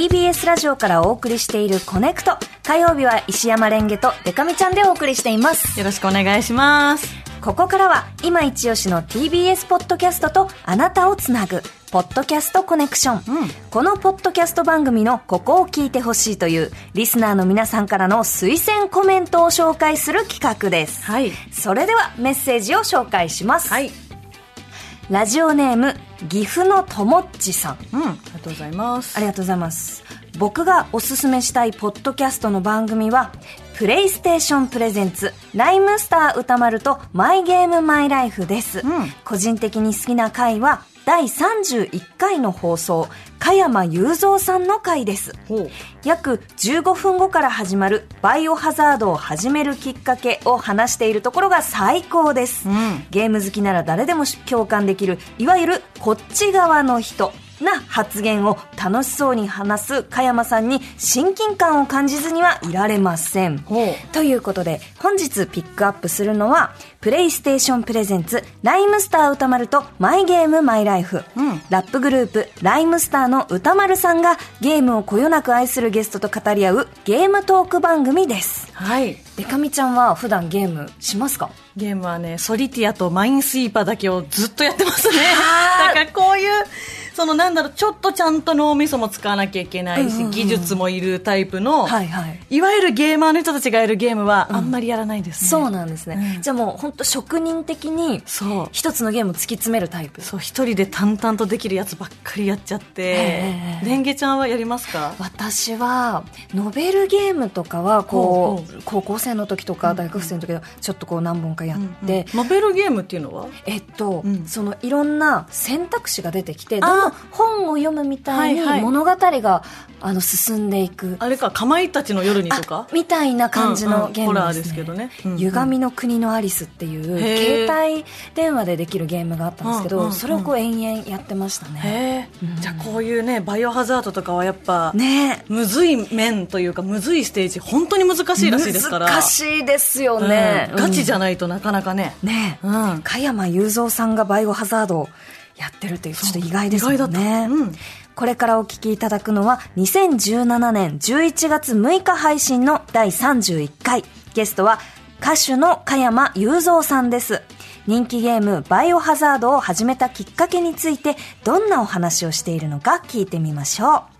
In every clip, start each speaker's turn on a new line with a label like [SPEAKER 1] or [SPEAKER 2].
[SPEAKER 1] TBS ラジオからお送りしているコネクト。火曜日は石山レンゲとデカミちゃんでお送りしています。
[SPEAKER 2] よろしくお願いします。
[SPEAKER 1] ここからは今一押しの TBS ポッドキャストとあなたをつなぐ、ポッドキャストコネクション。このポッドキャスト番組のここを聞いてほしいというリスナーの皆さんからの推薦コメントを紹介する企画です。
[SPEAKER 2] はい。
[SPEAKER 1] それではメッセージを紹介します。
[SPEAKER 2] はい。
[SPEAKER 1] ラジオネーム、岐阜のともっちさん。
[SPEAKER 2] うん。ありがとうございます。
[SPEAKER 1] ありがとうございます。僕がおすすめしたいポッドキャストの番組は、プレイステーションプレゼンツ、ライムスター歌丸とマイゲームマイライフです。
[SPEAKER 2] ん
[SPEAKER 1] 個人的に好きな回は、第31回の放送、加山雄三さんの回です。約15分後から始まるバイオハザードを始めるきっかけを話しているところが最高です、
[SPEAKER 2] ん。
[SPEAKER 1] ゲーム好きなら誰でも共感できるいわゆるこっち側の人な発言を楽しそうに話す加山さんに親近感を感じずにはいられません。ということで本日ピックアップするのはプレイステーションプレゼンツライムスター歌丸とマイゲームマイライフ、
[SPEAKER 2] うん。
[SPEAKER 1] ラップグループライムスターの歌丸さんがゲームをこよなく愛するゲストと語り合うゲームトーク番組です。
[SPEAKER 2] はい。
[SPEAKER 1] デカミちゃんは普段ゲームしますか？
[SPEAKER 2] ゲームはね、ソリティアとマインスイーパーだけをずっとやってますね。だからこういう、そのなんだろう、ちょっとちゃんと脳みそも使わなきゃいけないし、
[SPEAKER 1] うんうんうん。
[SPEAKER 2] 技術もいるタイプの、
[SPEAKER 1] はいはい。
[SPEAKER 2] いわゆるゲーマーの人たちがやるゲームはあんまりやらないですね。
[SPEAKER 1] そうなんですね、
[SPEAKER 2] うん。
[SPEAKER 1] じゃあもう本当職人的に
[SPEAKER 2] そう。
[SPEAKER 1] 一つのゲームを突き詰めるタイプ。
[SPEAKER 2] そう、一人で淡々とできるやつばっかりやっちゃって。レンゲちゃんはやりますか？
[SPEAKER 1] 私はノベルゲームとかはこう高校生の時とか大学生の時はちょっとこう何本かやって、
[SPEAKER 2] ノベルゲームっていうのは？
[SPEAKER 1] えっと、
[SPEAKER 2] うん。
[SPEAKER 1] そのいろんな選択肢が出てきて
[SPEAKER 2] あ
[SPEAKER 1] ど本を読むみたいに物語があの進んでいく、
[SPEAKER 2] あれか、かまいたちの夜にとか？
[SPEAKER 1] あみたいな感じのゲームですね,、
[SPEAKER 2] ホラーですけどね。うんうん。
[SPEAKER 1] 歪みの国のアリスっていう携帯電話でできるゲームがあったんですけど、
[SPEAKER 2] うんうんうん。
[SPEAKER 1] それをこう延々やってましたね。
[SPEAKER 2] じゃあこういうね、バイオハザードとかはやっぱ、
[SPEAKER 1] ね。
[SPEAKER 2] むずい面というか、むずいステージ、本当に難しいらしいですから。
[SPEAKER 1] 難しいですよね、
[SPEAKER 2] うん。ガチじゃ
[SPEAKER 1] ん。
[SPEAKER 2] ないとなかなかね。
[SPEAKER 1] ね。え、
[SPEAKER 2] うん。
[SPEAKER 1] 加山雄三さんがバイオハザードをやってるっていうちょっと意外ですもんね
[SPEAKER 2] うん。
[SPEAKER 1] これからお聞きいただくのは2017年11月6日配信の第31回。ゲストは歌手の加山雄三さんです。人気ゲームバイオハザードを始めたきっかけについてどんなお話をしているのか聞いてみましょう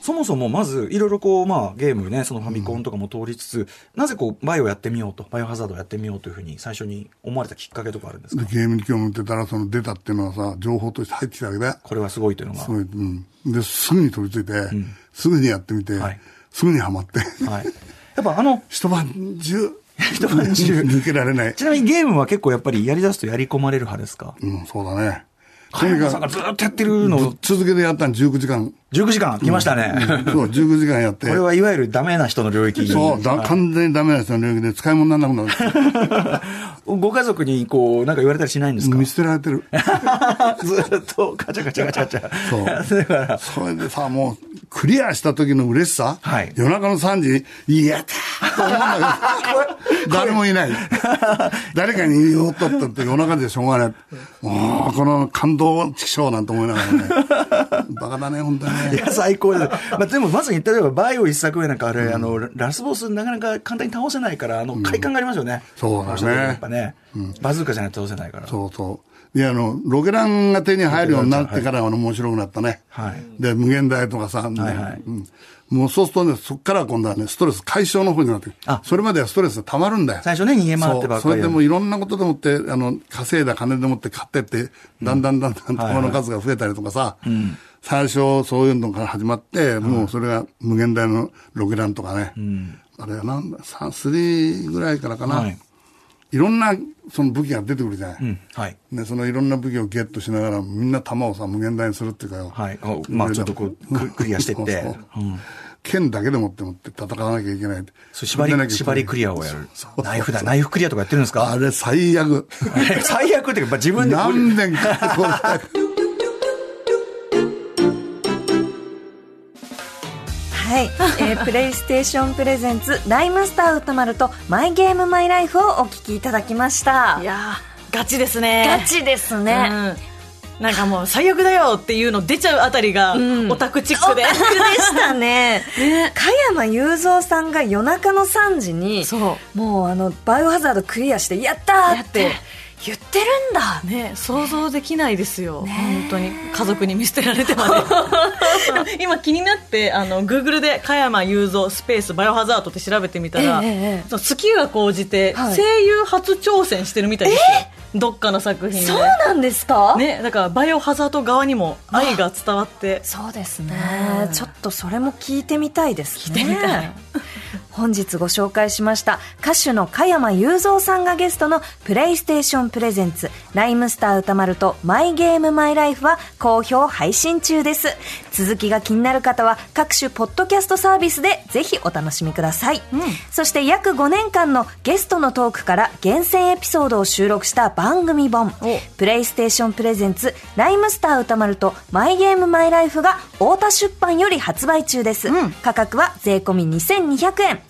[SPEAKER 3] そもそもまずいろいろこうまあゲームねそのファミコンとかも通りつつ、なぜこうバイオやってみようとバイオハザードやってみようというふうに最初に思われたきっかけとかあるんですか？
[SPEAKER 4] でゲームに興味持ってたら、その出たっていうのはさ、情報として入ってきたわけだよ。
[SPEAKER 3] これはすごいというのが
[SPEAKER 4] すごい、うん。で、すぐに飛びついて、すぐにやってみて、
[SPEAKER 3] はい
[SPEAKER 4] すぐにはまって、
[SPEAKER 3] はい、やっぱあの
[SPEAKER 4] 一晩中、
[SPEAKER 3] 一晩中
[SPEAKER 4] 抜けられない。
[SPEAKER 3] ちなみにゲームは結構やっぱりやりだすとやり込まれる派ですか？
[SPEAKER 4] うん、そうだね。
[SPEAKER 3] 加山さんがずっとやってるのを
[SPEAKER 4] 続けてやったの19時間。
[SPEAKER 3] 19時間来ましたね、
[SPEAKER 4] そう、19時間やって。
[SPEAKER 3] これはいわゆるダメな人の領域
[SPEAKER 4] そう、だ
[SPEAKER 3] はい
[SPEAKER 4] 完全にダメな人の領域で使い物にならなくなる。
[SPEAKER 3] ご家族にこうなんか言われたりしないんですか？
[SPEAKER 4] 見捨てられてる。
[SPEAKER 3] ずっとガチャガチャガチャガチャ
[SPEAKER 4] そう
[SPEAKER 3] だから
[SPEAKER 4] それでさ、もう、クリアした時の嬉しさ、
[SPEAKER 3] はい
[SPEAKER 4] 夜中の3時、やったーと思うんだけど、誰もいない。誰かに言おうとったって夜中でしょうがない。もう、この感動畜生なんて思いながらね。バカだね、本当にね。
[SPEAKER 3] いや、最高です。まあ、でも、まさに、例えば、バイオ一作目なんかあれ、あの、ラスボスなかなか簡単に倒せないから、あの、快感がありますよね。
[SPEAKER 4] そうだね。
[SPEAKER 3] やっぱね、バズーカじゃないと倒せないから。
[SPEAKER 4] そうそう。で、あの、ロケランが手に入るようになってから、あの、面白くなったね。
[SPEAKER 3] はい。
[SPEAKER 4] で、無限大とかさ、
[SPEAKER 3] はいはい。
[SPEAKER 4] うん。もうそうするとね、そっから今度はね、ストレス解消の方になってくる。
[SPEAKER 3] あ。
[SPEAKER 4] それまではストレスが溜まるんだよ。
[SPEAKER 3] 最初ね逃げ回ってばっかり
[SPEAKER 4] それでもいろんなことでもって、あの、稼いだ金でもって買ってって、だんだんだんだん玉の数が増えたりとかさ、最初そういうのから始まって、もうそれが無限大のロケランとかね、あれはなんだ、3、3ぐらいからかな。
[SPEAKER 3] はい
[SPEAKER 4] いろんなその武器が出てくるじゃない。
[SPEAKER 3] うん。はい。
[SPEAKER 4] ね、そのいろんな武器をゲットしながら、みんな弾をさ、無限大にするっていうかよ。
[SPEAKER 3] はい。あまあちょっとこう、ク クリアしてって。
[SPEAKER 4] そうそう剣だけでもって持って戦わなきゃいけない。
[SPEAKER 3] そう縛り、縛りクリアをやる。ナイフだ、ナイフクリアとかやってるんですか？
[SPEAKER 4] あれ最悪。
[SPEAKER 3] 最悪っていうか、まあ自分で。
[SPEAKER 4] 何年か
[SPEAKER 1] はい、えー プレイステーションプレゼンツライムスター歌丸とマイゲームマイライフをお聞きいただきました。
[SPEAKER 2] いやーガチですね。
[SPEAKER 1] ガチですね、
[SPEAKER 2] うん。なんかもう最悪だよっていうの出ちゃうあたりがオタクチックで、
[SPEAKER 1] オタクでしたね。加山雄三さんが夜中の3時に
[SPEAKER 2] そう。
[SPEAKER 1] もうあのバイオハザードクリアしてやったーって言ってるんだ。
[SPEAKER 2] ね、想像できないですよ、本当に。家族に見捨てられてまで。今気になってあの Google で加山雄三スペースバイオハザードって調べてみたら、
[SPEAKER 1] えええ
[SPEAKER 2] が高じて
[SPEAKER 1] はい。
[SPEAKER 2] 声優初挑戦してるみたいですよ、どっかの作品で。
[SPEAKER 1] そうなんですか、
[SPEAKER 2] ね、だからバイオハザード側にも愛が伝わって。
[SPEAKER 1] そうですね
[SPEAKER 2] うん
[SPEAKER 1] ちょっとそれも聞いてみたいですね
[SPEAKER 2] 聞いてみたい
[SPEAKER 1] 本日ご紹介しました歌手の加山雄三さんがゲストのプレイステーションプレゼンツライムスター歌丸とマイゲームマイライフは好評配信中です。続きが気になる方は各種ポッドキャストサービスでぜひお楽しみください、そして約5年間のゲストのトークから厳選エピソードを収録した番組本。プレイステーションプレゼンツライムスター宇多丸とマイゲームマイライフが太田出版より発売中です、価格は税込み2200円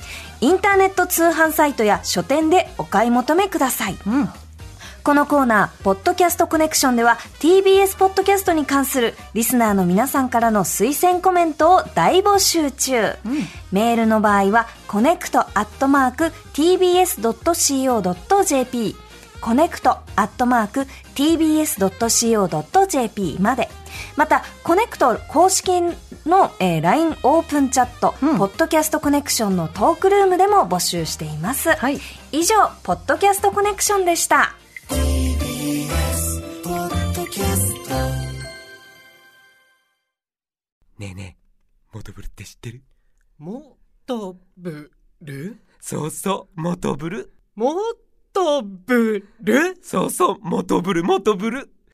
[SPEAKER 1] インターネット通販サイトや書店でお買い求めください、このコーナー、ポッドキャストコネクションでは TBS ポッドキャストに関するリスナーの皆さんからの推薦コメントを大募集中。メールの場合は、 connect アットマーク tbs.co.jp connect アットマーク tbs.co.jp まで。また、コネクト公式の、えー LINE オープンチャット、ポッドキャストコネクションのトークルームでも募集しています。
[SPEAKER 2] はい
[SPEAKER 1] 以上、ポッドキャストコネクションでした。
[SPEAKER 5] ねえねえ、モトブルって知ってる？
[SPEAKER 6] もとぶる
[SPEAKER 5] そうそう、モトブル。
[SPEAKER 6] もとぶる
[SPEAKER 5] そうそう、モトブル、モトブル。